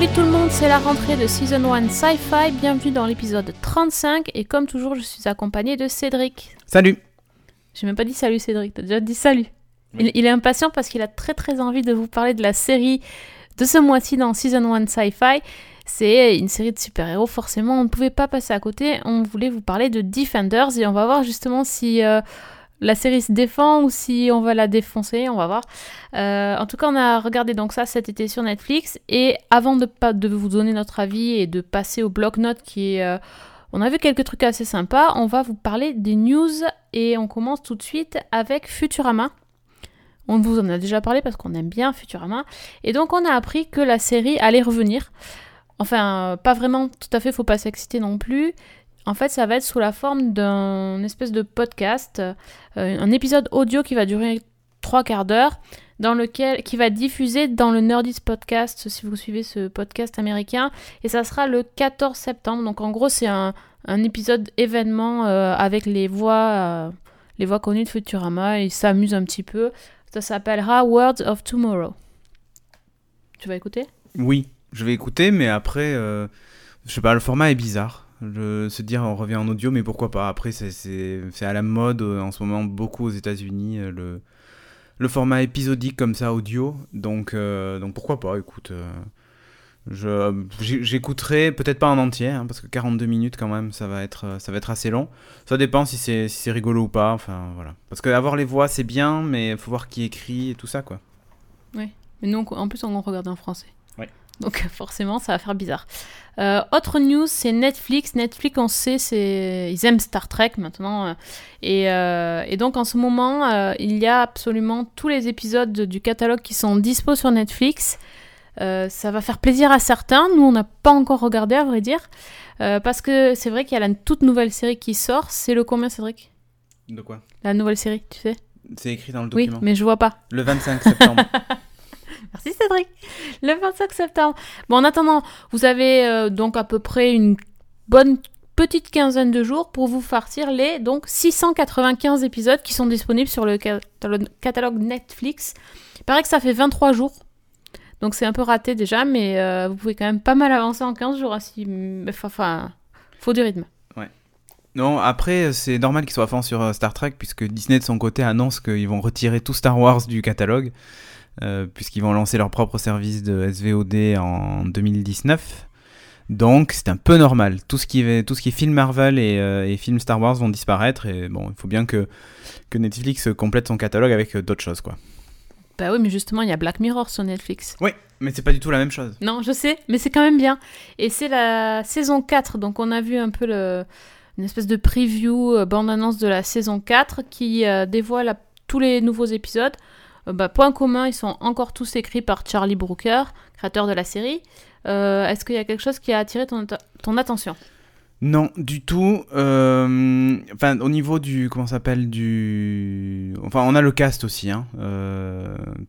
Salut tout le monde, c'est la rentrée de Season 1 Sci-Fi, bienvenue dans l'épisode 35 et comme toujours je suis accompagné de Cédric. Salut J'ai même pas dit salut Cédric, t'as déjà dit salut. Il, il est impatient parce qu'il a très très envie de vous parler de la série de ce mois-ci dans Season 1 Sci-Fi. C'est une série de super-héros, forcément on ne pouvait pas passer à côté, on voulait vous parler de Defenders et on va voir justement si... euh, la série se défend ou si on va la défoncer, on va voir. Euh, en tout cas, on a regardé donc ça cet été sur Netflix. Et avant de, pas, de vous donner notre avis et de passer au bloc-notes qui est... euh, on a vu quelques trucs assez sympas. On va vous parler des news et on commence tout de suite avec Futurama. On vous en a déjà parlé parce qu'on aime bien Futurama. Et donc on a appris que la série allait revenir. Enfin, pas vraiment tout à fait, faut pas s'exciter non plus. En fait, ça va être sous la forme d'un espèce de podcast, euh, un épisode audio qui va durer trois quarts d'heure, dans lequel qui va diffuser dans le Nerdist Podcast, si vous suivez ce podcast américain, et ça sera le 14 septembre. Donc en gros, c'est un, épisode événement euh, avec les voix, euh, les voix connues de Futurama. Ils s'amusent un petit peu. Ça s'appellera Words of Tomorrow. Tu vas écouter? Oui, je vais écouter, mais après, je sais pas, le format est bizarre. Je, se dire on revient en audio, mais pourquoi pas Après, c'est- à la mode euh, en ce moment, beaucoup aux États-Unis, euh, le, le format épisodique comme ça, audio. Donc, euh, donc pourquoi pas Écoute, euh, j'écouterai peut-être pas en entier, hein, parce que 42 minutes quand même, ça va être, ça va être assez long. Ça dépend si c'est si c'est rigolo ou pas. Enfin, voilà. Parce que avoir les voix, c'est bien, mais il faut voir qui écrit et tout ça, quoi. Mais nous, en plus, on regarde en français. Ouais. Donc forcément, ça va faire bizarre. Euh, autre news, c'est Netflix. Netflix, on sait, c'est ils aiment Star Trek maintenant. euh, et, euh, et donc en ce moment, euh, il y a absolument tous les épisodes du catalogue qui sont dispo sur Netflix. Ça va faire plaisir à certains. Nous, on n'a pas encore regardé, à vrai dire. Parce que c'est vrai qu'il y a la toute nouvelle série qui sort. C'est le combien, Cédric? De quoi? La nouvelle série, tu sais? C'est écrit dans le Oui, document. mais je vois pas. Le 25 septembre. Merci Cédric. Le 25 septembre. Bon, en attendant, vous avez euh, donc à peu près une bonne petite quinzaine de jours pour vous farcir les donc 695 épisodes qui sont disponibles sur le catalogue, Netflix. Il paraît que ça fait 23 jours. Donc c'est un peu raté déjà, mais euh, vous pouvez quand même pas mal avancer en 15 jours. hein, si... Enfin, faut du rythme. Non, après, c'est normal qu'ils soient à sur euh, Star Trek, puisque Disney, de son côté, annonce qu'ils vont retirer tout Star Wars du catalogue, euh, puisqu'ils vont lancer leur propre service de SVOD en 2019. Donc, c'est un peu normal. Tout ce qui est, tout ce qui est film Marvel et, euh, et film Star Wars vont disparaître, et bon, il faut bien que, que Netflix complète son catalogue avec euh, d'autres choses, quoi. Bah oui, mais justement, il y a Black Mirror sur Netflix. Mais c'est pas du tout la même chose. Non, je sais, mais c'est quand même bien. Et c'est la saison 4, donc on a vu un peu le, une espèce de preview, euh, bande-annonce de la saison 4 qui euh, dévoile tous les nouveaux épisodes. Euh, bah, point commun, ils sont encore tous écrits par Charlie Brooker, créateur de la série. Euh, Est-ce qu'il y a quelque chose qui a attiré ton, attention? Non, du tout. Euh, Enfin, au niveau du. Comment s'appelle Du. Enfin, on a le cast aussi. Hein.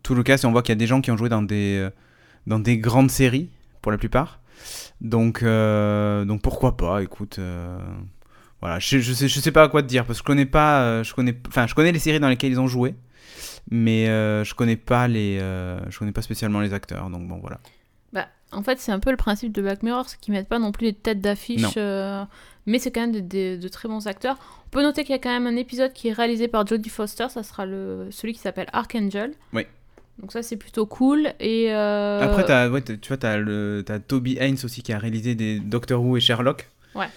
Tout le cast, et on voit qu'il y a des gens qui ont joué dans des, dans des grandes séries, pour la plupart. Donc, donc pourquoi pas Écoute. Voilà, je, je, sais, pas à quoi te dire, parce que je connais pas. Je connais, enfin, je connais les séries dans lesquelles ils ont joué. Mais euh, je connais pas les, euh, je connais pas spécialement les acteurs, donc bon voilà. Bah, en fait, c'est un peu le principe de Black Mirror, c'est qu'ils mettent pas non plus des têtes d'affiche, euh, mais c'est quand même des- de très bons acteurs. On peut noter qu'il y a quand même un épisode qui est réalisé par Jodie Foster, ça sera le, celui qui s'appelle Archangel. Oui. Donc ça, c'est plutôt cool. Et euh, Après, ouais, tu vois, t'as, le, t'as Toby Haynes aussi qui a réalisé des Doctor Who et Sherlock. Ouais.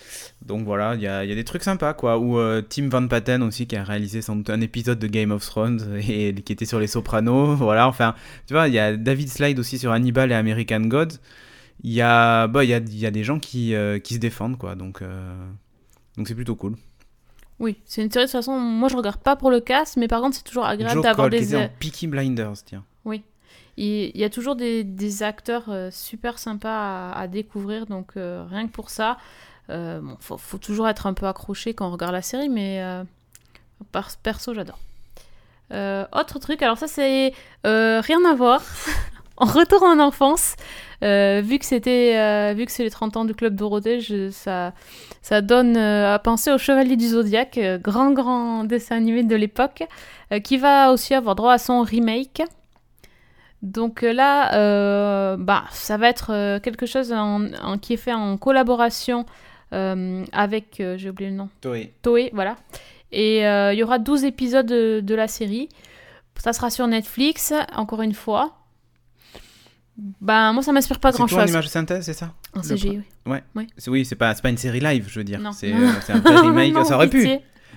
Donc voilà, il y a, y a des trucs sympas, quoi. Ou euh, Tim Van Patten aussi qui a réalisé sans doute un épisode de Game of Thrones et qui était sur Les Sopranos. Voilà, enfin, tu vois, il y a David Slide aussi sur Hannibal et American Gods. Il y a, bah, il y a, y a des gens qui, euh, qui se défendent, quoi. Donc, euh, donc c'est plutôt cool. oui, c'est une série de toute façon. Moi, je regarde pas pour le cast, mais par contre, c'est toujours agréable d'avoir qui des. était en Peaky Blinders, tiens. Il il y a toujours des, des acteurs super sympas à, à découvrir, donc rien que pour ça, euh, faut, toujours être un peu accroché quand on regarde la série, mais euh, perso, j'adore. Euh, autre truc, alors ça c'est euh, rien à voir. en retour en enfance, vu que c'était, vu que c'est les 30 ans du club Dorothée, je- ça, ça donne à penser au Chevalier du Zodiaque, grand grand dessin animé de l'époque, qui va aussi avoir droit à son remake. Donc là, bah, ça va être quelque chose en- qui est fait en collaboration avec, euh, j'ai oublié le nom, Toei. Toei, voilà. Et euh, il y aura 12 épisodes de, de la série. Ça sera sur Netflix, encore une fois. Ben, moi, ça m'inspire pas C'est tout en grand-chose. image de synthèse, c'est ça? En Le CGI, oui. C'est- Oui, c'est pas, c'est pas une série live, je veux dire. C'est euh, c'est un vrai remake. Non, ça aurait pu.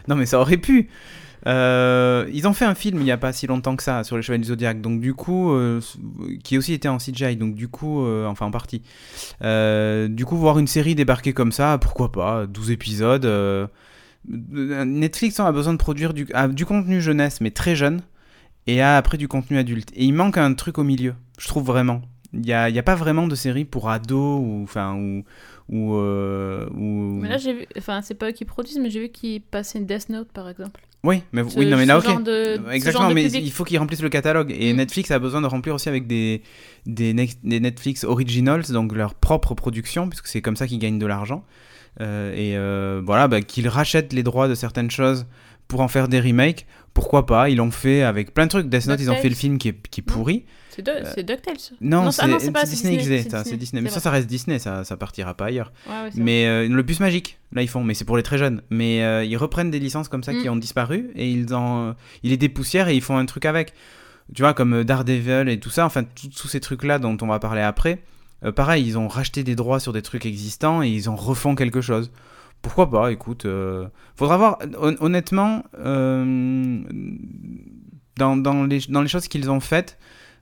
Non, mais ça aurait pu. Euh, ils ont fait un film il n'y a pas si longtemps que ça sur les Chevaliers du Zodiac, donc du coup, euh, qui aussi était en CGI, donc du coup, euh, enfin en partie. Du coup, voir une série débarquer comme ça, pourquoi pas 12 épisodes. Netflix a besoin de produire du, a du contenu jeunesse, mais très jeune, et après du contenu adulte. Et il manque un truc au milieu, je trouve vraiment. Il n'y a, y a pas vraiment de série pour ados ou. Enfin, ou, ou, Mais là, j'ai enfin, c'est pas eux qui produisent, mais j'ai vu qu'ils passaient Death Note, par exemple. Oui, mais, Ce- oui, non, mais là, ok. de- Exactement, mais il faut qu'ils remplissent le catalogue. Et Mm. Netflix a besoin de remplir aussi avec des, des Netflix Originals, donc leur propre production, puisque c'est comme ça qu'ils gagnent de l'argent. Euh, et euh, voilà, bah, qu'ils rachètent les droits de certaines choses pour en faire des remakes. Pourquoi pas Ils l'ont fait avec plein de trucs. Death Note, ils ont fait le film qui est, qui est pourri. C'est de- DuckTales. Non, ça- c'est non, Disney, Disney, XD, c'est Disney. Mais ça, ça reste Disney, ça, ça partira pas ailleurs. Ouais, ouais, c'est Mais euh, le bus magique, là ils font, mais c'est pour les très jeunes. Mais euh, ils reprennent des licences comme ça qui Mm. ont disparu et ils en, ils les dépoussièrent et ils font un truc avec. Tu vois, comme euh, Daredevil et tout ça, enfin tous ces trucs-là dont on va parler après. euh, pareil, ils ont racheté des droits sur des trucs existants et ils en refont quelque chose. Pourquoi pas Écoute, euh, faudra voir. Hon- Honnêtement, euh, dans, dans les, choses qu'ils ont faites,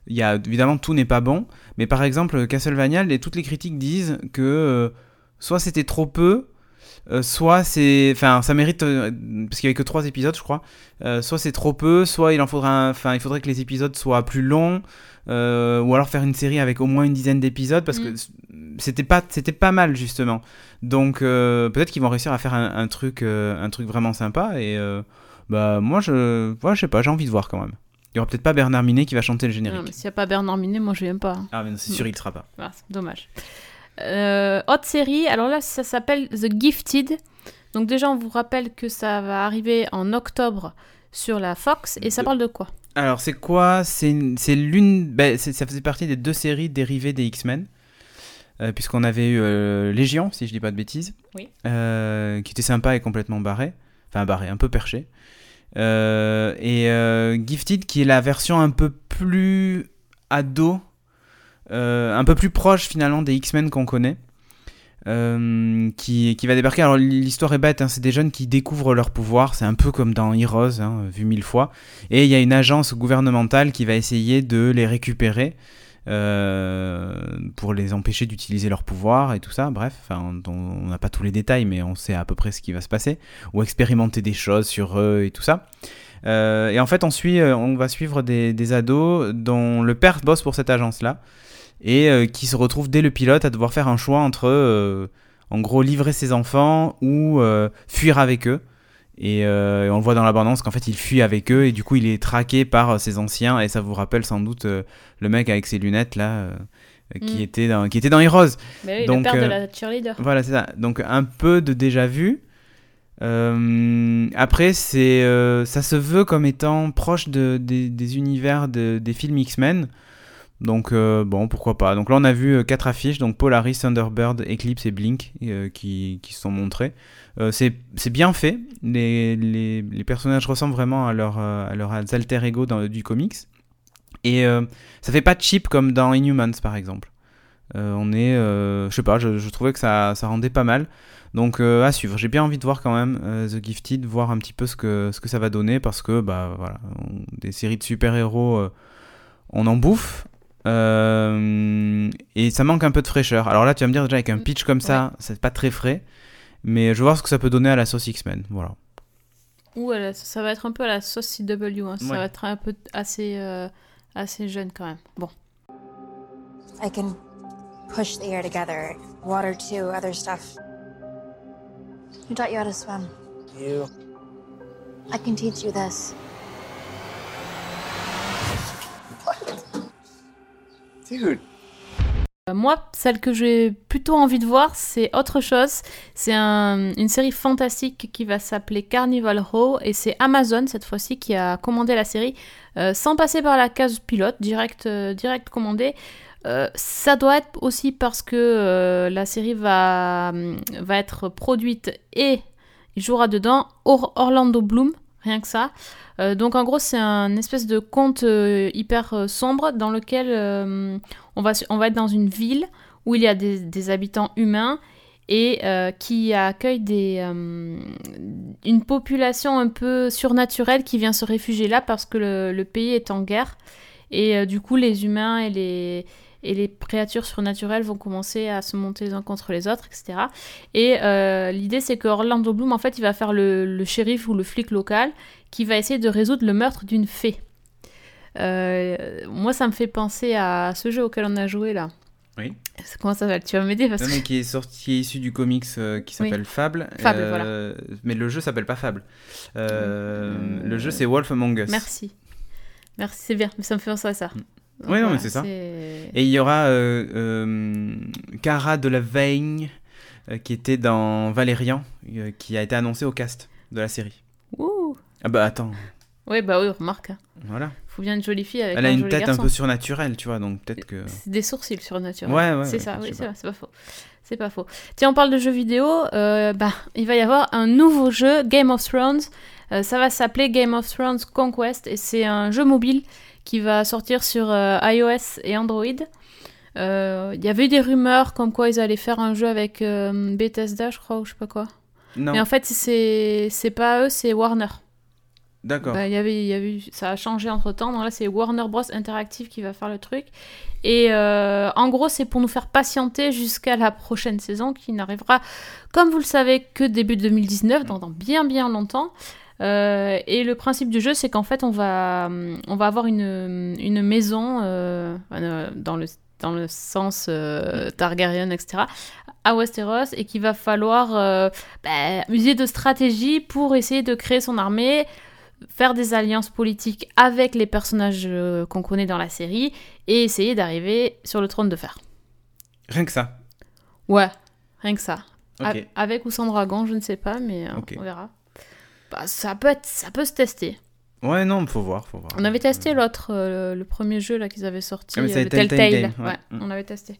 il évidemment tout n'est pas bon, mais par exemple Castlevania, toutes les critiques disent que euh, soit c'était trop peu, soit c'est, enfin ça mérite parce qu'il y avait que trois épisodes, je crois. soit c'est trop peu, soit il en faudra, enfin il faudrait que les épisodes soient plus longs, euh, ou alors faire une série avec au moins une dizaine d'épisodes parce que Mm. c'était pas, c'était pas mal justement. Donc euh, peut-être qu'ils vont réussir à faire un, un truc, euh, un truc vraiment sympa et euh, bah moi je, ouais, je sais pas, j'ai envie de voir quand même. Il y aura peut-être pas Bernard Minet qui va chanter le générique. S'il n'y a pas Bernard Minet, moi je viens pas. hein. Ah mais c'est sûr il sera pas. Ah, c'est dommage. Autre série, alors là ça s'appelle The Gifted. Donc déjà on vous rappelle que ça va arriver en octobre sur la Fox et ça parle de quoi? Alors, c'est quoi? C'est c'est l'une. ben, ça faisait partie des deux séries dérivées des X-Men. euh, Puisqu'on avait eu euh, Légion, si je dis pas de bêtises. Oui. euh, qui était sympa et complètement barré. Enfin, barré, un peu perché. Et euh, Gifted, qui est la version un peu plus ado. un peu plus proche finalement des X-Men qu'on connaît. Euh, qui, va débarquer. Alors l'histoire est bête, hein, c'est des jeunes qui découvrent leur pouvoir, c'est un peu comme dans Heroes, hein, vu mille fois. Et il y a une agence gouvernementale qui va essayer de les récupérer euh, pour les empêcher d'utiliser leur pouvoir et tout ça. Bref, on n'a pas tous les détails, mais on sait à peu près ce qui va se passer. Ou expérimenter des choses sur eux et tout ça. Euh, et en fait, on, suit, on va suivre des, des ados dont le père bosse pour cette agence-là et euh, qui se retrouvent dès le pilote à devoir faire un choix entre, euh, en gros, livrer ses enfants ou euh, fuir avec eux. Et, et on le voit dans l'abondance qu'en fait il fuit avec eux et du coup il est traqué par ses anciens et ça vous rappelle sans doute le mec avec ses lunettes là qui, Mm. était dans, qui était dans Heroes. Mais oui, Donc, Le père de la cheerleader. Voilà, c'est ça. Donc un peu de déjà vu. Euh, après, c'est, euh, ça se veut comme étant proche de, des, des univers de- des films X-Men. Donc euh, bon, pourquoi pas. Donc là, on a vu euh, quatre affiches, donc Polaris, Thunderbird, Eclipse et Blink, euh, qui, qui sont montrés. Euh, c'est, bien fait. Les, les, personnages ressemblent vraiment à, leur, euh, à leurs alter ego dans, du comics. Et ça fait pas cheap comme dans Inhumans, par exemple. On est, je sais pas, je, je trouvais que ça, ça rendait pas mal. Donc à suivre. J'ai bien envie de voir quand même The Gifted, voir un petit peu ce que, ce que ça va donner parce que bah voilà, des séries de super-héros, on en bouffe. Euh, et ça manque un peu de fraîcheur. Alors là, tu vas me dire déjà avec un pitch comme ça, c'est pas très frais, mais je vais voir ce que ça peut donner à la sauce X-Men. Voilà. Ou la- ça va être un peu à la sauce CW. hein. Ça Ouais. va être un peu assez, euh, assez jeune quand même. Bon. I can push the air together, water too, other stuff. Who taught you how to swim? You. I can teach you this. Dude, Moi, celle que j'ai plutôt envie de voir, c'est autre chose. C'est un- une série fantastique qui va s'appeler Carnival Row et c'est Amazon cette fois-ci qui a commandé la série euh, sans passer par la case pilote, direct, euh, direct commandé. Euh, ça doit être aussi parce que euh, la série va, va être produite et il jouera dedans Or- Orlando Bloom, rien que ça. Euh, donc en gros, c'est un espèce de conte euh, hyper euh, sombre dans lequel on, va, on va être dans une ville où il y a des, habitants humains et qui accueille des, une population un peu surnaturelle qui vient se réfugier là parce que le, pays est en guerre. Et du coup, les humains et les, et les créatures surnaturelles vont commencer à se monter les uns contre les autres, etc. Et euh, l'idée, c'est que Orlando Bloom, en fait, il va faire le, le shérif ou le flic local qui va essayer de résoudre le meurtre d'une fée. Euh, moi, ça me fait penser à ce jeu auquel on a joué là. Oui. Comment ça s'appelle? Tu vas m'aider parce Non, que... mais qui est sorti, qui est issu du comics euh, qui Oui. s'appelle Fable. Fable, euh, Mais le jeu s'appelle pas Fable. Euh, Le jeu c'est Wolf Among Us. Merci. Merci, c'est bien, mais ça me fait penser à ça. Donc, Ouais, non, mais voilà, c'est ça. Et il y aura euh, euh, Cara de la Veigne euh, qui était dans Valérian, qui a été annoncé au cast de la série. Ouh. Ah bah attends, Ouais, bah oui, remarque. hein. voilà. Faut bien une jolie fille avec Elle un a une joli tête un peu surnaturelle, tu vois, donc peut-être que. C'est des sourcils surnaturels. Ouais, ouais. c'est ouais, ça, oui, c'est pas. vrai, c'est pas faux. C'est pas faux. Tiens, on parle de jeux vidéo. euh, bah, il va y avoir un nouveau jeu, Game of Thrones. Euh, ça va s'appeler Game of Thrones Conquest et c'est un jeu mobile qui va sortir sur euh, iOS et Android. Euh, Il y avait des rumeurs comme quoi ils allaient faire un jeu avec euh, Bethesda, je crois, ou je sais pas quoi. Non, Mais en fait, c'est c'est pas eux, c'est Warner. d'accord. Bah, y avait, y avait, ça a changé entre temps. Donc là, c'est Warner Bros. Interactive qui va faire le truc. Et euh, en gros, c'est pour nous faire patienter jusqu'à la prochaine saison qui n'arrivera, comme vous le savez, que début 2019, donc dans bien bien longtemps. Euh, et le principe du jeu, c'est qu'en fait, on va, on va avoir une, une maison euh, euh, dans, le, dans le sens euh, Targaryen, etc., à Westeros, et qu'il va falloir euh, bah, user de stratégie pour essayer de créer son armée, faire des alliances politiques avec les personnages qu'on connaît dans la série et essayer d'arriver sur le trône de fer. Rien que ça. Ouais, rien que ça. Avec ou sans dragon, je ne sais pas, mais on verra. Bah, ça peut être, ça peut se tester. Ouais, non, faut voir, faut voir. On avait testé l'autre, euh, le premier jeu là qu'ils avaient sorti, Ah, mais euh, le Telltale ouais, ouais. Mm. on avait testé.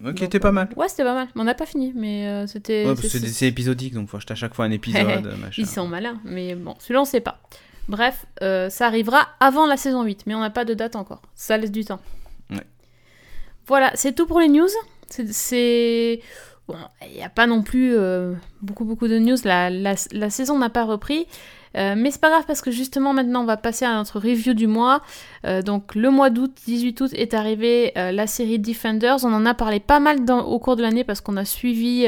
Ok, Donc, c'était pas euh, mal. Ouais, c'était pas mal. Mais on n'a pas fini, mais euh, c'était. Ouais, c'est- épisodique, donc faut acheter à chaque fois un épisode. machin. Ils sont malins, mais bon, celui-là on sait pas. Bref, euh, ça arrivera avant la saison 8, mais on n'a pas de date encore. Ça laisse du temps. Ouais. Voilà, c'est tout pour les news. C'est. Bon, il n'y a pas non plus euh, beaucoup, beaucoup de news. La, saison n'a pas repris. Euh, mais c'est pas grave parce que justement maintenant on va passer à notre review du mois. Euh, donc le mois d'août, 18 août, est arrivé euh, la série Defenders. On en a parlé pas mal au cours de l'année parce qu'on a suivi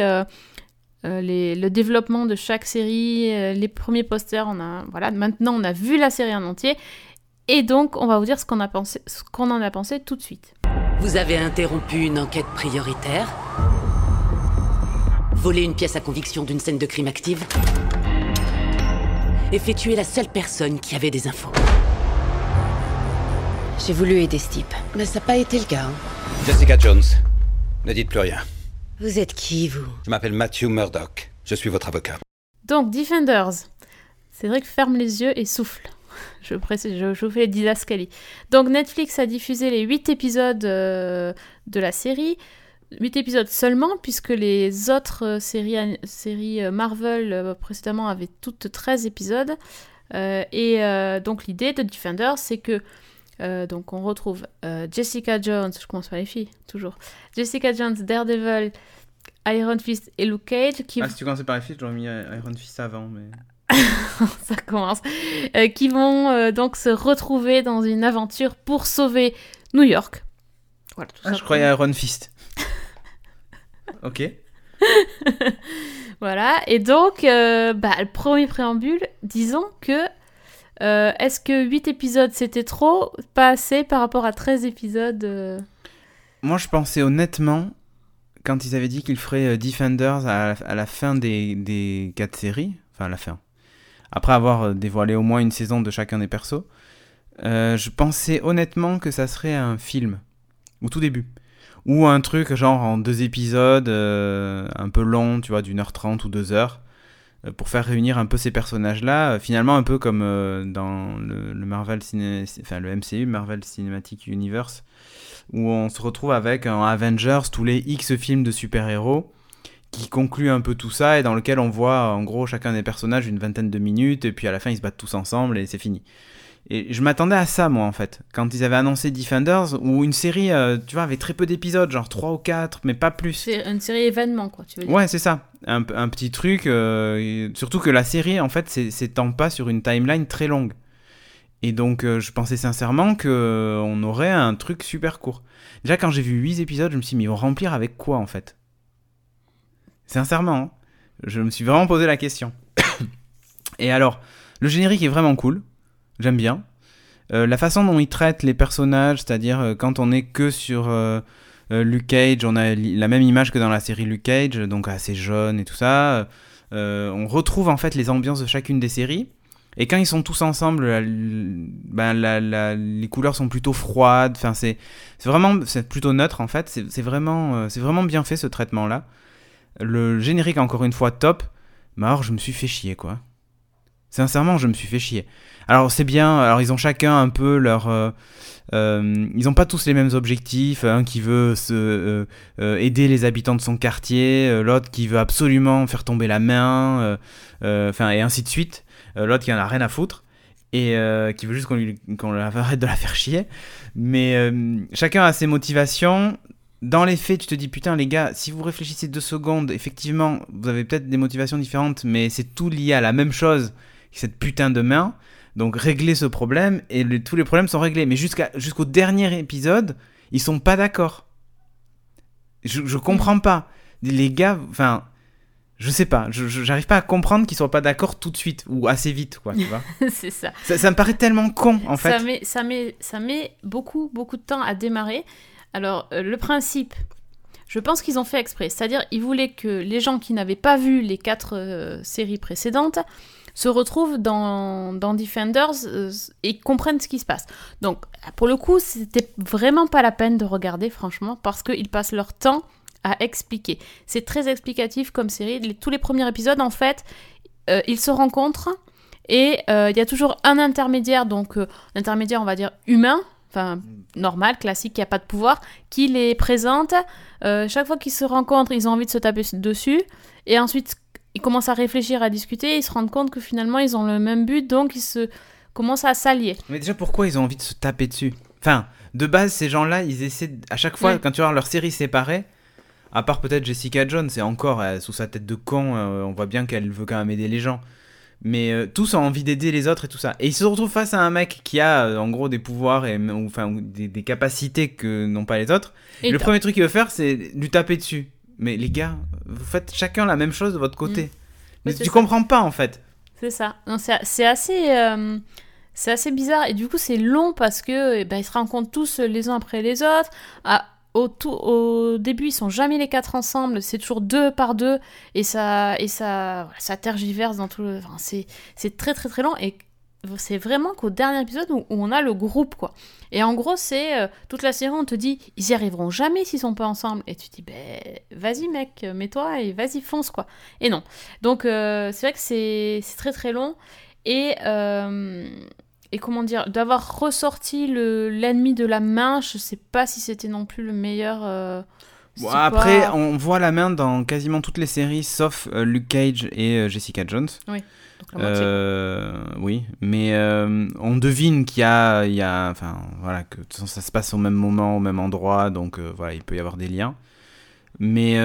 le développement de chaque série, les premiers posters. On a, voilà, maintenant on a vu la série en entier. Et donc on va vous dire ce qu'on qu'on en a pensé tout de suite. Vous avez interrompu une enquête prioritaire Volé une pièce à conviction d'une scène de crime active Et fait tuer la seule personne qui avait des infos. J'ai voulu aider ce type. Mais ça n'a pas été le cas. hein. Jessica Jones, ne dites plus rien. Vous êtes qui, vous? Je m'appelle Matthew Murdoch. Je suis votre avocat. Donc Defenders. Cédric ferme les yeux et souffle. Je, précise, je, je vous fais les didascalies. Donc Netflix a diffusé les 8 épisodes euh, de la série. 8 épisodes seulement, puisque les autres euh, séries, séries euh, Marvel euh, précédemment avaient toutes 13 épisodes. Euh, et euh, donc l'idée de Defenders, c'est que euh, donc on retrouve Jessica Jones, je commence par les filles, toujours. Jessica Jones, Daredevil, Iron Fist et Luke Cage qui Ah, si tu commençais par les filles, j'aurais mis Iron Fist avant, mais. ça commence, qui vont donc se retrouver dans une aventure pour sauver New York. Voilà, tout Ah, je croyais Iron Fist. Ok. Voilà, et donc, euh, bah, le premier préambule, disons que euh, est-ce que 8 épisodes c'était trop, pas assez par rapport à 13 épisodes euh, Moi, je pensais honnêtement, quand ils avaient dit qu'ils feraient Defenders à, la- à la fin des, des quatre séries, enfin à la fin, après avoir dévoilé au moins une saison de chacun des persos, je pensais honnêtement que ça serait un film, au tout début, ou un truc genre en deux épisodes, euh, un peu long, tu vois, d'une heure trente ou deux heures, euh, pour faire réunir un peu ces personnages-là, euh, finalement un peu comme dans le, le Marvel ciné... enfin le MCU, Marvel Cinematic Universe, où on se retrouve avec en Avengers tous les X films de super-héros qui conclut un peu tout ça et dans lequel on voit en gros chacun des personnages une vingtaine de minutes et puis à la fin ils se battent tous ensemble et c'est fini. Et je m'attendais à ça moi en fait, quand ils avaient annoncé Defenders où une série euh, tu vois avait très peu d'épisodes, genre 3 ou 4 mais pas plus. C'est une série événement, quoi, tu veux dire. Ouais, c'est ça. Un, un petit truc. euh, surtout que la série, en fait, c'est- s'étend pas sur une timeline très longue. Et donc, euh, je pensais sincèrement que euh, on aurait un truc super court. Déjà, quand j'ai vu 8 épisodes, je me suis dit, mais ils vont remplir avec quoi, en fait? Sincèrement, hein, je me suis vraiment posé la question. Et alors, le générique est vraiment cool. J'aime bien. Euh, la façon dont il traite les personnages, c'est-à-dire euh, quand on est que sur euh, euh, Luke Cage, on a la même image que dans la série Luke Cage, donc assez jeune et tout ça. On retrouve en fait les ambiances de chacune des séries. Et quand ils sont tous ensemble, ben, la- les couleurs sont plutôt froides. Enfin, c'est vraiment, c'est plutôt neutre en fait. C'est vraiment, c'est vraiment bien fait ce traitement-là. Le générique encore une fois top. Mais alors je me suis fait chier quoi. Sincèrement, je me suis fait chier. Alors c'est bien. Alors ils ont chacun un peu leur euh, euh, ils n'ont pas tous les mêmes objectifs. Un qui veut euh, aider les habitants de son quartier, l'autre qui veut absolument faire tomber la main, enfin et ainsi de suite. L'autre qui en a rien à foutre et qui veut juste qu'on arrête de la faire chier. Mais chacun a ses motivations. Dans les faits, tu te dis putain les gars, si vous réfléchissez deux secondes, effectivement, vous avez peut-être des motivations différentes, mais c'est tout lié à la même chose, cette putain de main. Donc réglez ce problème et le- tous les problèmes sont réglés. Mais jusqu'à jusqu'au dernier épisode, ils sont pas d'accord. Je, je comprends pas. Les gars, enfin, je sais pas. Je je- j'arrive pas à comprendre qu'ils soient pas d'accord tout de suite ou assez vite, quoi. Tu vois. c'est ça. ça, ça me paraît tellement con, en fait. Ça met, ça, met, ça met beaucoup, beaucoup de temps à démarrer. Alors, euh, le principe, je pense qu'ils ont fait exprès. C'est-à-dire, ils voulaient que les gens qui n'avaient pas vu les quatre euh, séries précédentes se retrouvent dans, Defenders euh, et comprennent ce qui se passe. Donc, pour le coup, c'était vraiment pas la peine de regarder, franchement, parce qu'ils passent leur temps à expliquer. C'est très explicatif comme série. Tous les premiers épisodes, en fait, euh, ils se rencontrent et euh, il y a toujours un intermédiaire, donc euh, un intermédiaire, on va dire humain, enfin normal, classique, qui a pas de pouvoir, qui les présente. Chaque fois qu'ils se rencontrent, ils ont envie de se taper dessus. Et ensuite, ils commencent à réfléchir, à discuter. Et ils se rendent compte que finalement, ils ont le même but, donc ils se commencent à s'allier. Mais déjà, pourquoi ils ont envie de se taper dessus? Enfin, de base, ces gens-là, ils essaient, à chaque fois, Ouais. quand tu vois leur série séparée, à part peut-être Jessica Jones, c'est encore euh, sous sa tête de con, euh, on voit bien qu'elle veut quand même aider les gens. Mais euh, tous ont envie d'aider les autres et tout ça. Et ils se retrouvent face à un mec qui a en gros des pouvoirs et ou, enfin des, des capacités que n'ont pas les autres. Et le t'as- premier truc qu'il veut faire, c'est lui taper dessus. Mais les gars, vous faites chacun la même chose de votre côté. Mm. Mais tu ça. comprends pas en fait. C'est ça. Non, c'est c'est assez, euh, c'est assez bizarre et du coup c'est long parce que eh ben, ils se rencontrent tous les uns après les autres. À- au, tout, au début ils sont jamais les quatre ensemble, c'est toujours deux par deux et ça et ça ça tergiverse dans tout le. Enfin, c'est c'est très très très long et c'est vraiment qu'au dernier épisode où, on a le groupe quoi. Et en gros c'est euh, toute la série on te dit ils y arriveront jamais s'ils sont pas ensemble et tu te dis ben vas-y mec mets-toi et vas-y fonce quoi. Et non. Donc euh, c'est vrai que c'est très très long et euh, et comment dire d'avoir ressorti le l'ennemi de la main, je sais pas si c'était non plus le meilleur. Bon, après, pas- on voit la main dans quasiment toutes les séries, sauf Luke Cage et Jessica Jones. moitié. Euh, oui, mais euh, on devine qu'il y a, enfin voilà, que de toute façon, ça se passe au même moment, au même endroit, donc euh, voilà, il peut y avoir des liens. Mais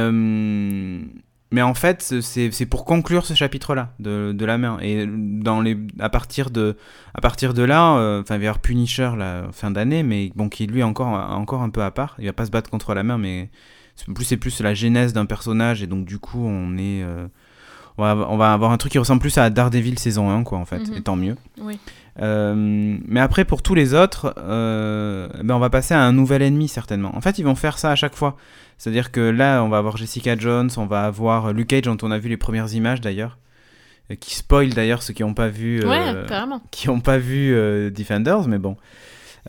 mais en fait, c'est pour conclure ce chapitre-là de, de la main. Et dans les, à partir de, à partir de là, enfin il va y avoir Punisher la fin d'année, mais bon qui lui encore encore un peu à part. Il va pas se battre contre la main, mais plus c'est plus la genèse d'un personnage et donc du coup on est on va, on va avoir un truc qui ressemble plus à Daredevil saison 1 quoi en fait. Mhm. et tant mieux. Oui. Euh, mais après pour tous les autres euh, ben on va passer à un nouvel ennemi certainement. En fait ils vont faire ça à chaque fois. C'est à dire que là on va avoir Jessica Jones on va avoir Luke Cage dont on a vu les premières images d'ailleurs. Euh, qui spoil d'ailleurs ceux qui n'ont pas vu Ouais, qui n'ont pas vu Defenders, mais bon.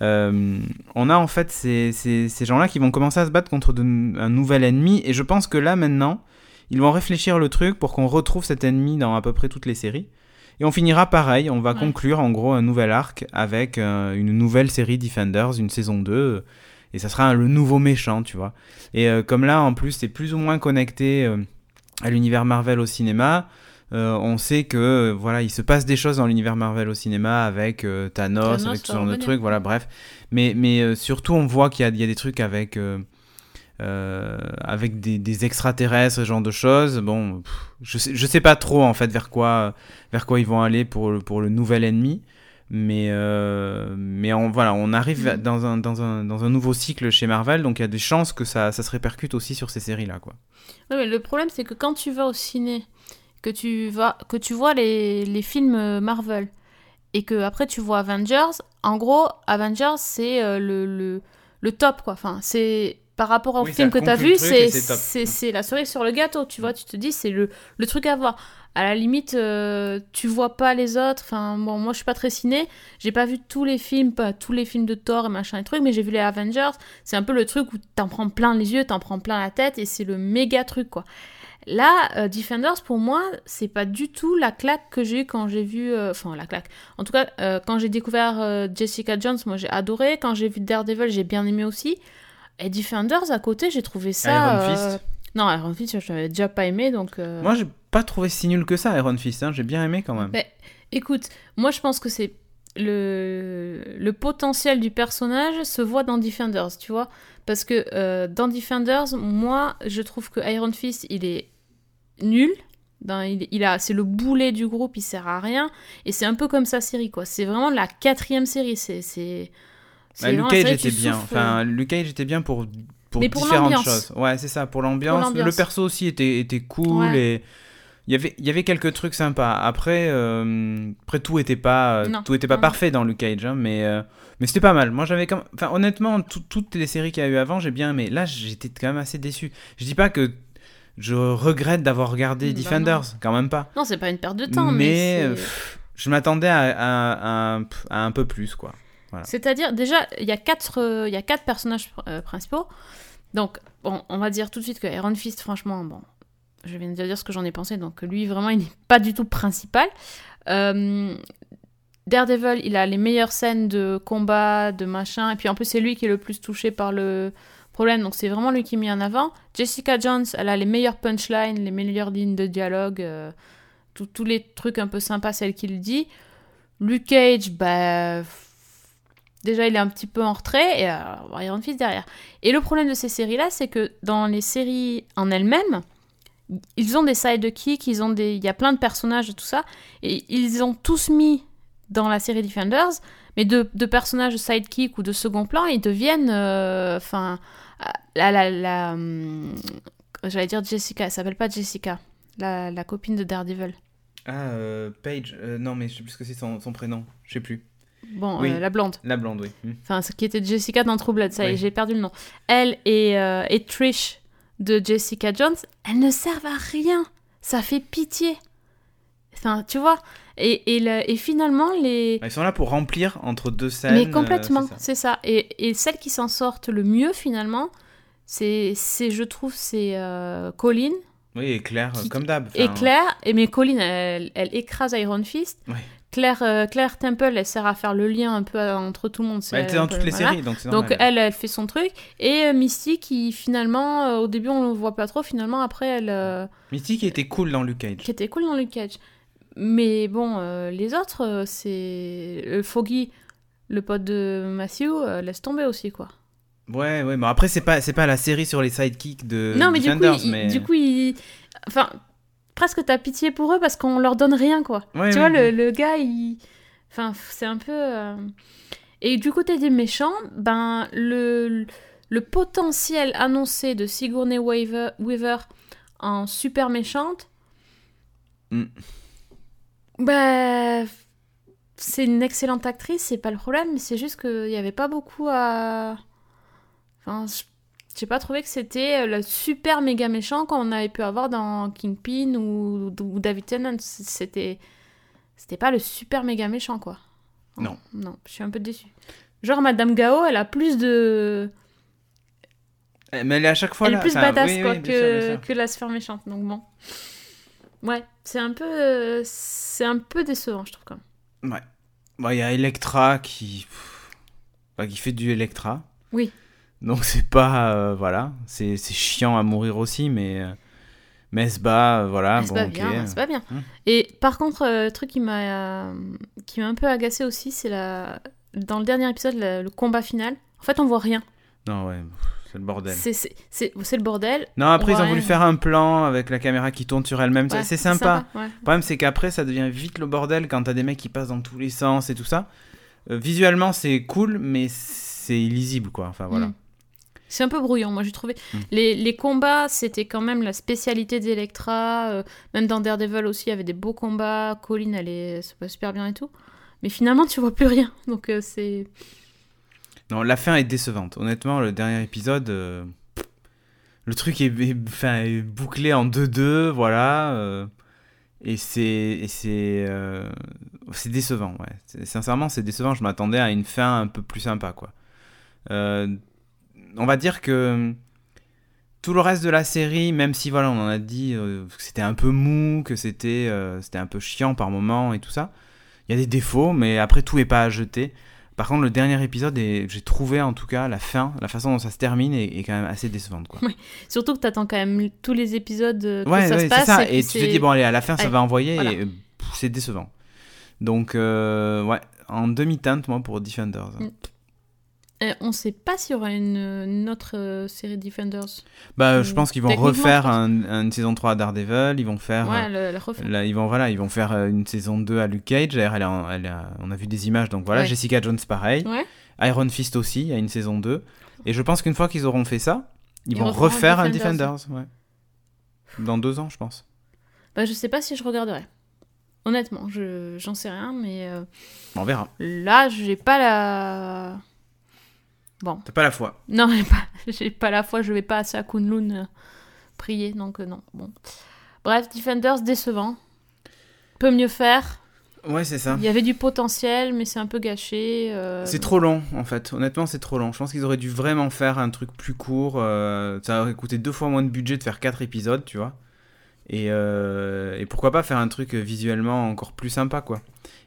euh, on a en fait ces, ces- ces gens-là qui vont commencer à se battre contre de- un nouvel ennemi, et je pense que là maintenant, ils vont réfléchir le truc pour qu'on retrouve cet ennemi dans à peu près toutes les séries. Et on finira pareil, on va Ouais. conclure en gros un nouvel arc avec euh, une nouvelle série Defenders, une saison 2, et ça sera le nouveau méchant, tu vois. Et euh, comme là en plus c'est plus ou moins connecté euh, à l'univers Marvel au cinéma, euh, on sait que voilà, il se passe des choses dans l'univers Marvel au cinéma avec euh, Thanos, Thanos avec tout ce genre de trucs, voilà, bref. Mais, mais euh, surtout, on voit qu'il y a, il y a des trucs avec, avec des, des extraterrestres, ce genre de choses. Bon, pff, je sais, je sais pas trop en fait vers quoi, vers quoi ils vont aller pour le, pour le nouvel ennemi. Mais, euh, mais on, voilà, on arrive Mhm. dans, un, dans, un, dans un nouveau cycle chez Marvel, donc il y a des chances que ça, ça se répercute aussi sur ces séries-là. Quoi. Mais le problème, c'est que quand tu vas au ciné, que tu, vas, que tu vois les, les films euh, Marvel, et que après tu vois Avengers, en gros, Avengers, c'est euh, le, le, le top, quoi. Enfin, c'est par rapport au Oui, film que tu as vu, truc c'est la cerise sur le gâteau, tu vois. Tu te dis, c'est le, le truc à voir. À la limite, euh, tu vois pas les autres. Enfin, bon, moi, je suis pas très ciné. J'ai pas vu tous les films, pas tous les films de Thor et machin et trucs, mais j'ai vu les Avengers. C'est un peu le truc où t'en prends plein les yeux, t'en prends plein la tête, et c'est le méga truc, quoi. Là, euh, Defenders, pour moi, c'est pas du tout la claque que j'ai eu quand j'ai vu. euh, Enfin, la claque. En tout cas, euh, quand j'ai découvert Jessica Jones, moi j'ai adoré. Quand j'ai vu Daredevil, j'ai bien aimé aussi. Et Defenders, à côté, j'ai trouvé ça. Iron euh, Fist Non, Iron Fist, je l'avais déjà pas aimé, donc. euh, Moi, j'ai pas trouvé si nul que ça, Iron Fist. hein, J'ai bien aimé quand même. ben, écoute, moi je pense que c'est le, le potentiel du personnage se voit dans Defenders, tu vois. Parce que euh, dans Defenders, moi je trouve que Iron Fist il est nul. Dans- il, il a, c'est le boulet du groupe, il sert à rien. Et c'est un peu comme sa série, quoi. C'est vraiment la quatrième série. C'est, c'est Bah, Luke Cage était bien. Enfin, Luke Cage était bien pour, pour Mais pour différentes choses. Ouais, c'est ça, pour l'ambiance. Le perso aussi était, était cool Ouais. et il y avait, il y avait quelques trucs sympas. Après, euh, après tout était pas, Non. tout était pas Non, non. parfait dans Luke Cage, hein, mais, euh, mais c'était pas mal. Moi, j'avais quand enfin, honnêtement, tout- toutes les séries qu'il y a eu avant, j'ai bien aimé. Là, j'étais quand même assez déçu. Je dis pas que je regrette d'avoir regardé Bah Defenders, quand même pas. Non, c'est pas une perte de temps, mais, mais euh, pff, je m'attendais à, à- à un peu plus, quoi. C'est-à-dire, déjà, il y, a quatre, euh, y a quatre personnages euh, principaux. Donc, on va dire tout de suite que Iron Fist, franchement, bon, je viens de dire ce que j'en ai pensé, donc lui, vraiment, il n'est pas du tout principal. Euh, Daredevil, il a les meilleures scènes de combat, de machin, et puis en plus, c'est lui qui est le plus touché par le problème, donc c'est vraiment lui qui est mis en avant. Jessica Jones, elle a les meilleures punchlines, les meilleures lignes de dialogue, tous les trucs un peu sympas, celle qui le dit. Luke Cage, bah. Déjà, il est un petit peu en retrait, et euh, Iron Fist derrière. Et le problème de ces séries-là, c'est que dans les séries en elles-mêmes, ils ont des sidekicks, ils ont des, il y a plein de personnages et tout ça, et ils ont tous mis dans la série Defenders, mais de, personnages sidekick ou de second plan, ils deviennent, euh, enfin, la, la, hum, j'allais dire Jessica, elle s'appelle pas Jessica, la, la copine de Daredevil. Ah, euh, Paige, euh, non, mais je sais plus ce que c'est son, son prénom, je sais plus. Bon, Oui. euh, la blonde. La blonde, oui. Hmm. Enfin, ce qui était Jessica dans True Blood, ça y est, Oui. j'ai perdu le nom. Elle et, euh, et Trish de Jessica Jones, elles ne servent à rien. Ça fait pitié. Enfin, tu vois. Et, et, le- et finalement, les. Ils sont là pour remplir entre deux scènes. Mais euh, complètement, c'est ça. Et, et celles qui s'en sortent le mieux, finalement, c'est, c'est je trouve, c'est Colin Oui, et Claire, Qui- comme d'hab. et Claire. Et mais Colin, elle, elle écrase Iron Fist. Ouais. Claire, euh, Claire Temple, elle sert à faire le lien un peu euh, entre tout le monde. bah, elle était dans peu- toutes les voilà. séries, donc c'est Donc elle, elle fait son truc. Et euh, Misty qui finalement, euh, au début on le voit pas trop, finalement après elle... Misty qui était cool dans Luke Cage. qui était cool dans Luke Cage. Mais bon, les autres, c'est... Foggy, le pote de Matthew, laisse tomber aussi quoi. Ouais, ouais, mais après, c'est pas, c'est pas la série sur les sidekicks de non mais du coup, Defenders, il- mais... du coup, il... Enfin, presque t'as pitié pour eux parce qu'on leur donne rien quoi. Ouais, tu ouais, vois, ouais. le, le gars, il... Enfin, c'est un peu... euh, Et du côté des méchants, ben, le, le potentiel annoncé de Sigourney Weaver, Weaver en super méchante, Mm. ben, c'est une excellente actrice, c'est pas le problème, mais c'est juste qu'il n'y avait pas beaucoup à... Enfin, je- j'ai pas trouvé que c'était le super méga méchant qu'on avait pu avoir dans Kingpin ou, ou David Tennant. C'était... C'était pas le super méga méchant, quoi. Non. Non, je suis un peu déçue. Genre, Madame Gao, elle a plus de. Eh, Mais elle est à chaque fois elle est là. plus enfin, badass oui, quoi, oui, bien sûr, bien que, sûr. que la sphère méchante. Donc bon. Ouais, c'est un peu. euh, C'est un peu décevant, je trouve quand même. Bon, il y a Electra qui. pff, bah, qui fait du Electra. Oui. Donc c'est pas. euh, voilà. C'est chiant à mourir aussi, mais. euh, mais elle se bat, euh, voilà. Elle se bon, bat bien, elle bat bien. Hmm. Et par contre, le truc qui m'a qui m'a un peu agacé aussi, c'est la dans le dernier épisode le, le combat final. En fait, on voit rien. Non, ouais, c'est le bordel. C'est le bordel. Non, après, ils ont voulu faire un plan avec la caméra qui tourne sur elle-même. Ouais, c'est sympa. ouais. Le problème, c'est qu'après, ça devient vite le bordel quand t'as des mecs qui passent dans tous les sens et tout ça. Euh, visuellement, c'est cool, mais c'est illisible, quoi. Enfin, voilà. Mm. C'est un peu brouillon, moi j'ai trouvé. Mm. Les, les combats, c'était quand même la spécialité d'Electra. euh, même dans Daredevil aussi, il y avait des beaux combats. Colin, elle est, ça passe super bien et tout. Mais finalement, tu vois plus rien. Donc euh, c'est. Non, la fin est décevante. Honnêtement, le dernier épisode, euh, le truc est, est- enfin, est bouclé en 2-2, voilà. et c'est c'est euh, c'est décevant, ouais. Sincèrement, c'est décevant. Je m'attendais à une fin un peu plus sympa, quoi. Euh, on va dire que tout le reste de la série, même si voilà, on en a dit euh, que c'était un peu mou, que c'était euh, c'était un peu chiant par moment et tout ça. Il y a des défauts, mais après tout est pas à jeter. Par contre, le dernier épisode, j'ai trouvé en tout cas la fin, la façon dont ça se termine est, est quand même assez décevante. Quoi. Surtout que t'attends quand même tous les épisodes euh, que Ouais, ça ouais, se passe. c'est ça. Et, tu te dis, bon, allez, à la fin, ça va envoyer voilà. et c'est décevant. Donc, euh, ouais, en demi-teinte, moi, pour Defenders. Mm. On sait pas s'il y aura une, une autre euh, série Defenders. Bah, je pense qu'ils vont refaire je un, une saison 3 à Daredevil, ils vont faire. Ouais, euh, le, le ils vont voilà, ils vont faire euh, une saison 2 à Luke Cage. D'ailleurs, elle on a vu des images, donc voilà. Ouais. Jessica Jones, pareil. Ouais. Iron Fist aussi, il y a une saison 2. Et je pense qu'une fois qu'ils auront fait ça, ils, Ils vont refaire un Defenders. Dans deux ans, je pense. Bah, je sais pas si je regarderai. Honnêtement, je j'en sais rien, mais euh, On verra. là, j'ai pas la. Bon, T'as pas la foi. non, j'ai pas, pas la foi, je vais pas assez à Kunlun euh, prier, donc euh, non. Bon. Bref, Defenders décevant. Peut mieux faire. Ouais, c'est ça. Il y avait du potentiel, mais c'est un peu gâché. euh, C'est trop long, en fait. Honnêtement, c'est trop long. Je pense qu'ils auraient dû vraiment faire un truc plus court. euh, ça aurait coûté deux fois moins de budget de faire quatre épisodes, tu vois. Et, euh, et pourquoi pas faire un truc visuellement encore plus sympa, quoi.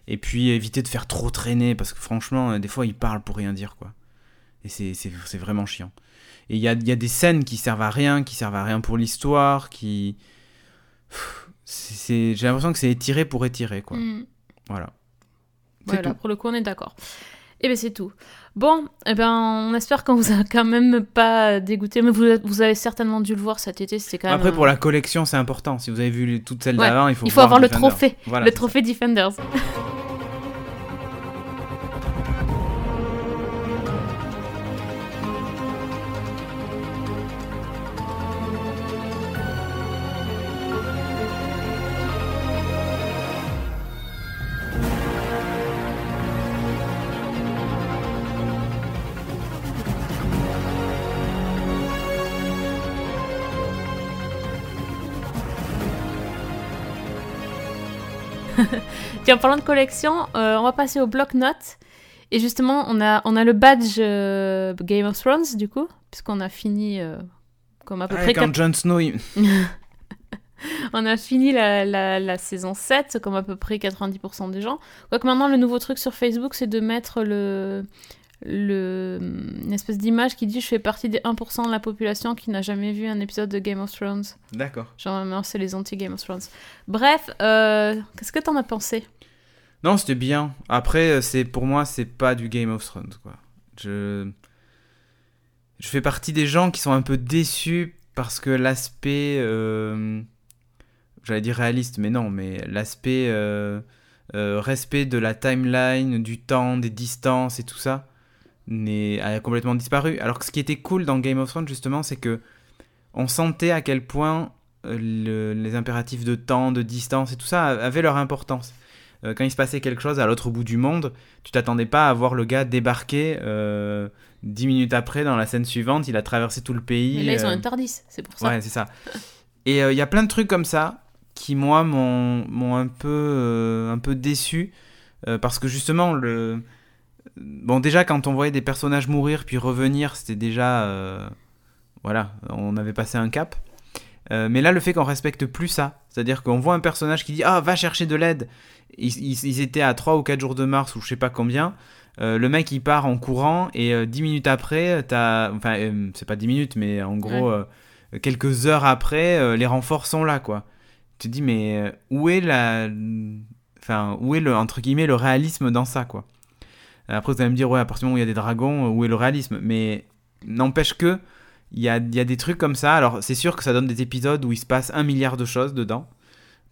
Et puis éviter de faire trop traîner, parce que franchement, des fois, ils parlent pour rien dire, quoi. Et c'est- vraiment chiant. Et il y a, y a des scènes qui servent à rien, qui servent à rien pour l'histoire, qui... J'ai l'impression que c'est étiré pour étirer, quoi. hmm. Voilà. Voilà, tout. pour le coup, on est d'accord. Et ben c'est tout. Bon, eh ben, on espère qu'on vous a quand même pas dégoûté, mais vous, vous avez certainement dû le voir cet été, c'était quand même... Après, pour la collection, c'est important. Si vous avez vu toutes celles Ouais, d'avant, il faut, il faut voir avoir le trophée, Voilà, le trophée Defenders. Tiens, en parlant de collection, euh, on va passer au bloc-notes. Et justement, on a, on a le badge euh, Game of Thrones, du coup, puisqu'on a fini, euh, comme à peu ça. près... Quand Jon Snow, il- On a fini la, la- la saison 7, comme à peu près 90% des gens. Quoique maintenant, le nouveau truc sur Facebook, c'est de mettre le, le, une espèce d'image qui dit « Je fais partie des 1% de la population qui n'a jamais vu un épisode de Game of Thrones. D'accord. ». Genre, c'est les anti-Game of Thrones. Bref, euh, qu'est-ce que t'en as pensé? Non, c'était bien. Après, euh, c'est pour moi, c'est pas du Game of Thrones, quoi. Je... Je fais partie des gens qui sont un peu déçus parce que l'aspect... euh, J'allais dire réaliste, mais non, mais l'aspect euh, respect de la timeline, du temps, des distances et tout ça a complètement disparu. Alors que ce qui était cool dans Game of Thrones, justement, c'est que on sentait à quel point euh, le- les impératifs de temps, de distance et tout ça avaient leur importance. Euh, quand il se passait quelque chose à l'autre bout du monde, tu t'attendais pas à voir le gars débarquer euh, dix minutes après dans la scène suivante, il a traversé tout le pays. Mais là, ils ont euh, un Tardis, c'est pour ça. Ouais, c'est ça. Et il y a plein de trucs comme ça qui, moi, m'ont un, peu, un peu déçu. parce que justement, le... bon, déjà, quand on voyait des personnages mourir puis revenir, c'était déjà. euh, voilà, on avait passé un cap. Euh, mais là, le fait qu'on respecte plus ça, c'est-à-dire qu'on voit un personnage qui dit Ah, va chercher de l'aide. Ils, ils- ils étaient à 3 ou 4 jours de Mars ou je sais pas combien. Euh, le mec il part en courant et euh, 10 minutes après, t'as. Enfin, c'est pas 10 minutes, mais en gros, quelques heures après, les renforts sont là, quoi. Tu te dis, mais où est la. Enfin, où est le, entre guillemets, le réalisme dans ça, quoi? Après, vous allez me dire, ouais, à partir du moment où il y a des dragons, où est le réalisme? Mais n'empêche que, il y a, des trucs comme ça. Alors, c'est sûr que ça donne des épisodes où il se passe un milliard de choses dedans.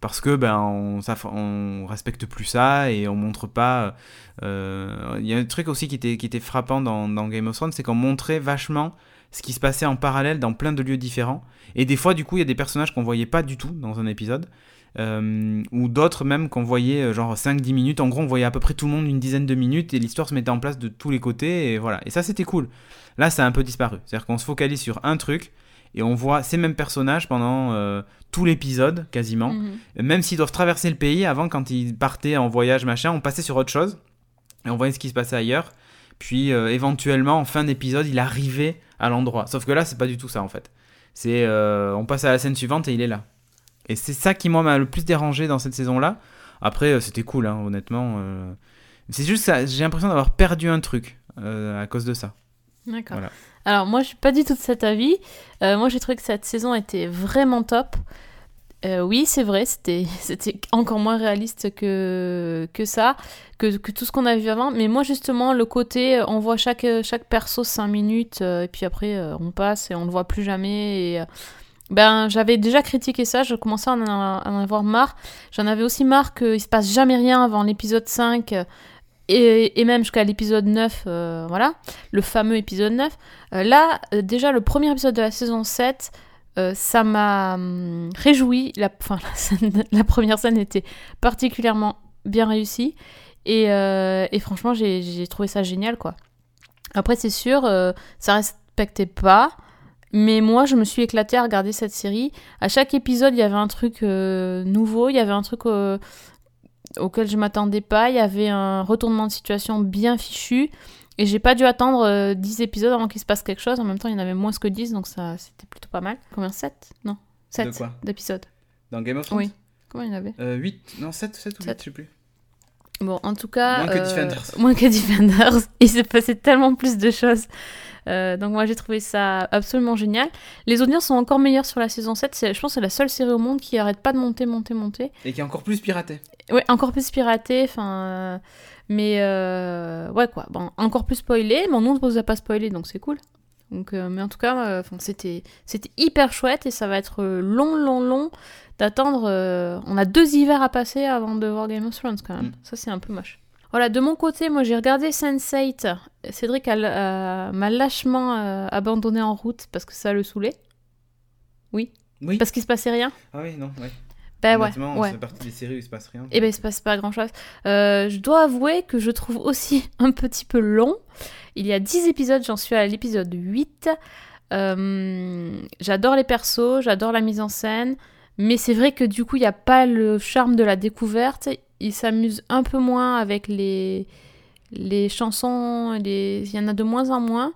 Parce que, ben, on, ça, on respecte plus ça et on montre pas. euh, Il y a un truc aussi qui était, qui était frappant dans, dans Game of Thrones, c'est qu'on montrait vachement ce qui se passait en parallèle dans plein de lieux différents. Et des fois, du coup, il y a des personnages qu'on voyait pas du tout dans un épisode. Euh, ou d'autres même qu'on voyait euh, genre 5-10 minutes. En gros, on voyait à peu près tout le monde une dizaine de minutes et l'histoire se mettait en place de tous les côtés. Et voilà. Et ça, c'était cool. Là, ça a un peu disparu. C'est-à-dire qu'on se focalise sur un truc et on voit ces mêmes personnages pendant euh, tout l'épisode quasiment. Mhm. Même s'ils doivent traverser le pays, avant, quand ils partaient en voyage, machin, on passait sur autre chose. Et on voyait ce qui se passait ailleurs. Puis euh, éventuellement, en fin d'épisode, il arrivait à l'endroit. Sauf que là, c'est pas du tout ça en fait. C'est euh, on passe à la scène suivante et il est là. Et c'est ça qui moi m'a le plus dérangé dans cette saison-là. Après, euh, c'était cool, hein, honnêtement. euh. C'est juste j'ai l'impression d'avoir perdu un truc euh, à cause de ça. D'accord. Voilà. Alors moi je suis pas du tout de cet avis. Moi j'ai trouvé que cette saison était vraiment top. Euh, oui c'est vrai, c'était encore moins réaliste que, que ça, que, que tout ce qu'on a vu avant. Mais moi justement le côté on voit chaque, chaque perso 5 minutes euh, et puis après euh, on passe et on le voit plus jamais. Et, ben j'avais déjà critiqué ça, je commençais à en, avoir marre. J'en avais aussi marre qu'il se passe jamais rien avant l'épisode 5 euh, et, même jusqu'à l'épisode 9, euh, voilà, le fameux épisode 9. Euh, là, déjà, le premier épisode de la saison 7, euh, ça m'a hum, réjoui. La, enfin, la, première scène était particulièrement bien réussie. Et, et franchement, j'ai trouvé ça génial, quoi. Après, c'est sûr, ça respectait pas. Mais moi, je me suis éclatée à regarder cette série. À chaque épisode, il y avait un truc euh, nouveau, il y avait un truc euh, auquel je m'attendais pas. Il y avait un retournement de situation bien fichu. Et j'ai pas dû attendre euh, 10 épisodes avant qu'il se passe quelque chose. En même temps, il y en avait moins que 10, donc ça c'était plutôt pas mal. Combien? 7 Non. 7 De quoi? d'épisodes. Dans Game of Thrones? Oui. Combien il y en avait? 8, non 7, 7 ou 8, Sept. je sais plus. Bon, en tout cas. Moins que euh, Defenders. Moins que Defenders. Il s'est passé tellement plus de choses. Euh, donc, moi, j'ai trouvé ça absolument génial. Les audiences sont encore meilleures sur la saison 7. C'est- Je pense que c'est la seule série au monde qui arrête pas de monter, monter, monter. Et qui est encore plus piraté. Ouais, encore plus piraté. Enfin. euh, Mais. euh, Ouais, quoi. Bon, encore plus spoilé. Mais nous, on ne vous a pas spoilé, donc c'est cool. Donc, euh, mais en tout cas, euh, c'était c'était hyper chouette et ça va être long, long, long d'attendre. euh, On a deux hivers à passer avant de voir Game of Thrones quand même. Mm. Ça, c'est un peu moche. Voilà, de mon côté, moi j'ai regardé Sense8. Cédric a- a- m'a lâchement euh, abandonné en route parce que ça le saoulait. Oui. Parce qu'il se passait rien. Ah oui, non, ouais. Ben ouais. Ouais. c'est partie des séries où il se passe rien. Eh ben, il se passe pas grand chose. je dois avouer que je trouve aussi un petit peu long. Il y a 10 épisodes, j'en suis à l'épisode 8. Euh, j'adore les persos, j'adore la mise en scène. Mais c'est vrai que du coup, il n'y a pas le charme de la découverte. Il s'amuse un peu moins avec les, les chansons. Les... Il y en a de moins en moins.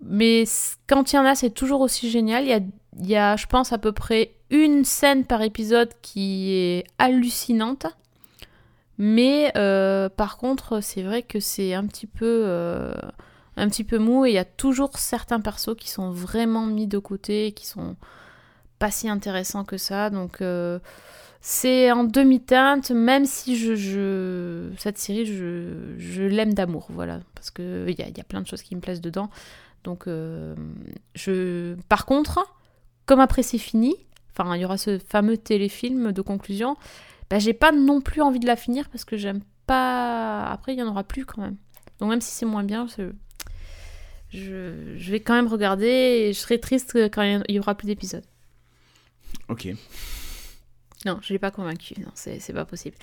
Mais quand il y en a, c'est toujours aussi génial. Il y a, y a, je pense, à peu près une scène par épisode qui est hallucinante. Mais euh, par contre, c'est vrai que c'est un petit peu euh, un petit peu mou et il y a toujours certains persos qui sont vraiment mis de côté, qui sont pas si intéressants que ça. Donc euh, c'est en demi-teinte, même si je, cette série, je, je l'aime d'amour, voilà, parce que il y a, y a plein de choses qui me plaisent dedans. Donc euh, je, par contre, comme après c'est fini, enfin il y aura ce fameux téléfilm de conclusion bah, j'ai pas non plus envie de la finir parce que j'aime pas. Après, il y en aura plus quand même. Donc, même si c'est moins bien, je... Je... vais quand même regarder et je serai triste quand il y aura plus d'épisodes. Ok. Non, je l'ai pas convaincu. Non, c'est c'est pas possible.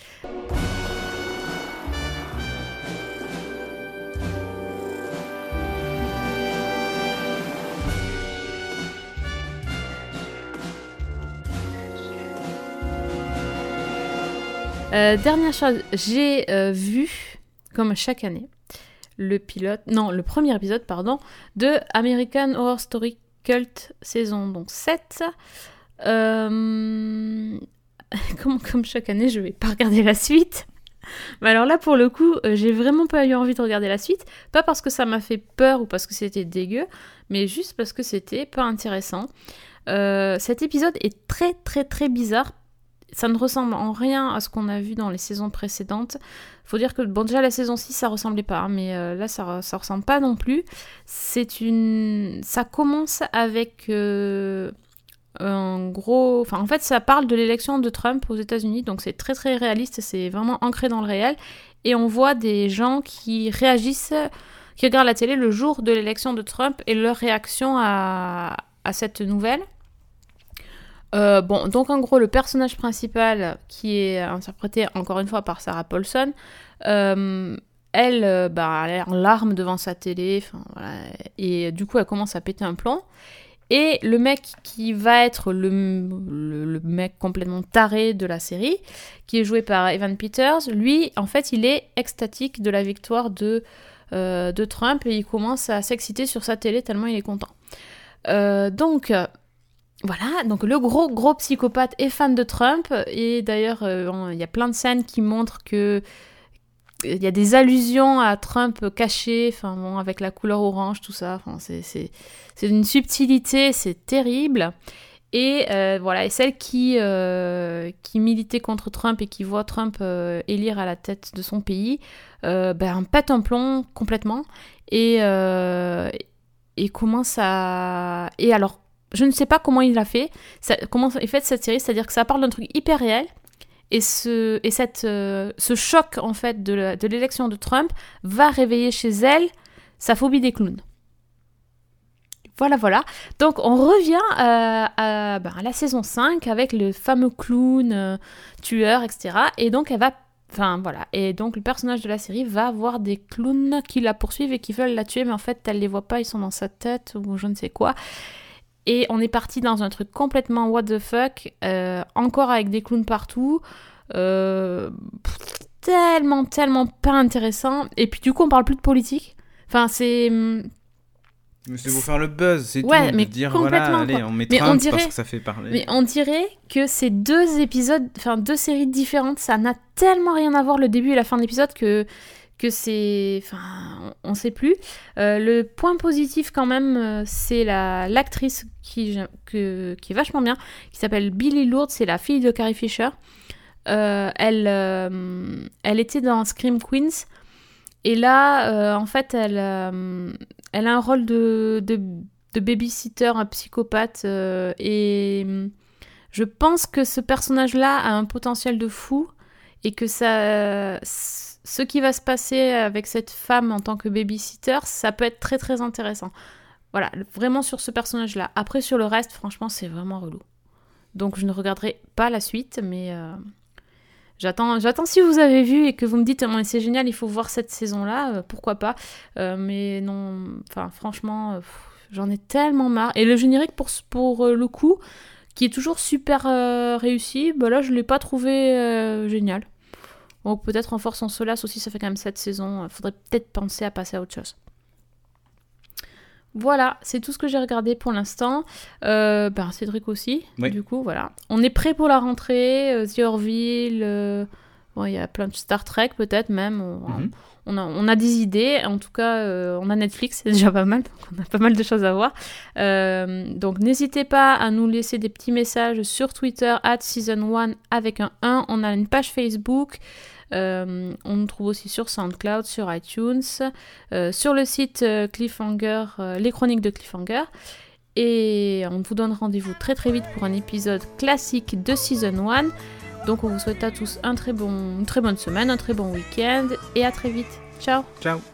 Euh, dernière chose, j'ai euh, vu, comme chaque année, le pilote, non, le premier épisode, pardon, de American Horror Story Cult saison donc 7. Euh, comme, chaque année, je vais pas regarder la suite. Alors là, pour le coup, euh, j'ai vraiment pas eu envie de regarder la suite. Pas parce que ça m'a fait peur ou parce que c'était dégueu, mais juste parce que c'était pas intéressant. Euh, cet épisode est très très très bizarre. Ça ne ressemble en rien à ce qu'on a vu dans les saisons précédentes. Faut dire que, bon, déjà la saison 6, ça ressemblait pas, hein, mais là, ça, ça ressemble pas non plus. C'est une. Ça commence avec. Un gros. Enfin, en fait, ça parle de l'élection de Trump aux États-Unis, donc c'est très très réaliste, c'est vraiment ancré dans le réel. Et on voit des gens qui réagissent, qui regardent la télé le jour de l'élection de Trump et leur réaction à, cette nouvelle. Euh, bon, donc en gros, le personnage principal, qui est interprété encore une fois par Sarah Paulson, euh, elle, euh, bah, elle est en larmes devant sa télé, et du coup, elle commence à péter un plomb. Et le mec qui va être le, mec complètement taré de la série, qui est joué par Evan Peters, lui, en fait, il est extatique de la victoire de, euh, de Trump et il commence à s'exciter sur sa télé tellement il est content. Euh, donc, euh, voilà, donc le gros gros psychopathe est fan de Trump et d'ailleurs il y a plein de scènes qui montrent que il y a des allusions à Trump cachées, enfin bon, avec la couleur orange, tout ça. Enfin, c'est, d'une subtilité, c'est terrible. Et euh, voilà, et celle qui, euh, qui militait contre Trump et qui voit Trump euh, élire à la tête de son pays, ben, pète un plomb complètement et, et commence à... Et alors, je ne sais pas comment il l'a fait, comment est faite cette série, c'est-à-dire que ça parle d'un truc hyper réel, et euh, ce choc en fait de l'élection de Trump va réveiller chez elle sa phobie des clowns. Voilà, voilà. Donc on revient euh, à, ben, à la saison 5 avec le fameux clown euh, tueur, etc. Et donc elle va... Voilà. Et donc le personnage de la série va voir des clowns qui la poursuivent et qui veulent la tuer, mais en fait elle les voit pas, ils sont dans sa tête ou je ne sais quoi. Et on est parti dans un truc complètement what the fuck, euh, encore avec des clowns partout. Euh, tellement, tellement pas intéressant. Et puis du coup, on parle plus de politique. Enfin, c'est. Mais C'est pour faire le buzz, c'est Ouais, tout. mais de dire voilà, allez, on met Mais on dirait- parce que ça fait parler. Mais on dirait que ces deux épisodes, enfin deux séries différentes, ça n'a tellement rien à voir le début et la fin de l'épisode que que c'est, enfin, on sait plus. Euh, le point positif quand même, euh, c'est la l'actrice qui qui est vachement bien, qui s'appelle Billy Lourdes, c'est la fille de Carrie Fisher. Euh, elle elle était dans Scream Queens et là, en fait, elle elle a un rôle de de, de babysitter, un psychopathe et je pense que ce personnage-là a un potentiel de fou et que ça, ce qui va se passer avec cette femme en tant que babysitter, ça peut être très très intéressant. Voilà, vraiment sur ce personnage-là. Après, sur le reste, franchement, c'est vraiment relou. Donc, je ne regarderai pas la suite, mais euh, j'attends, j'attends si vous avez vu et que vous me dites, mais c'est génial, il faut voir cette saison-là, euh, pourquoi pas. Euh, mais non, enfin, franchement, j'en ai tellement marre. Et le générique, pour, pour le coup, qui est toujours super réussi, bah là je l'ai pas trouvé génial. Donc peut-être en force en solace aussi, ça fait quand même cette saison. Faudrait peut-être penser à passer à autre chose. Voilà, c'est tout ce que j'ai regardé pour l'instant. Euh, ben, Cédric aussi, Oui. du coup, voilà. On est prêt pour la rentrée, euh, The Orville, euh, bon, il y a plein de Star Trek peut-être même. On, Mhm. On a, des idées, en tout cas, euh, on a Netflix, c'est déjà pas mal, donc on a pas mal de choses à voir. Euh, donc n'hésitez pas à nous laisser des petits messages sur Twitter, at season1 avec un 1. On a une page Facebook. Euh, on nous trouve aussi sur SoundCloud, sur iTunes, sur le site Cliffhanger, les chroniques de Cliffhanger. Et on vous donne rendez-vous très très vite pour un épisode classique de Season 1. Donc on vous souhaite à tous un très bon, une très bonne semaine, un très bon week-end et à très vite. Ciao Ciao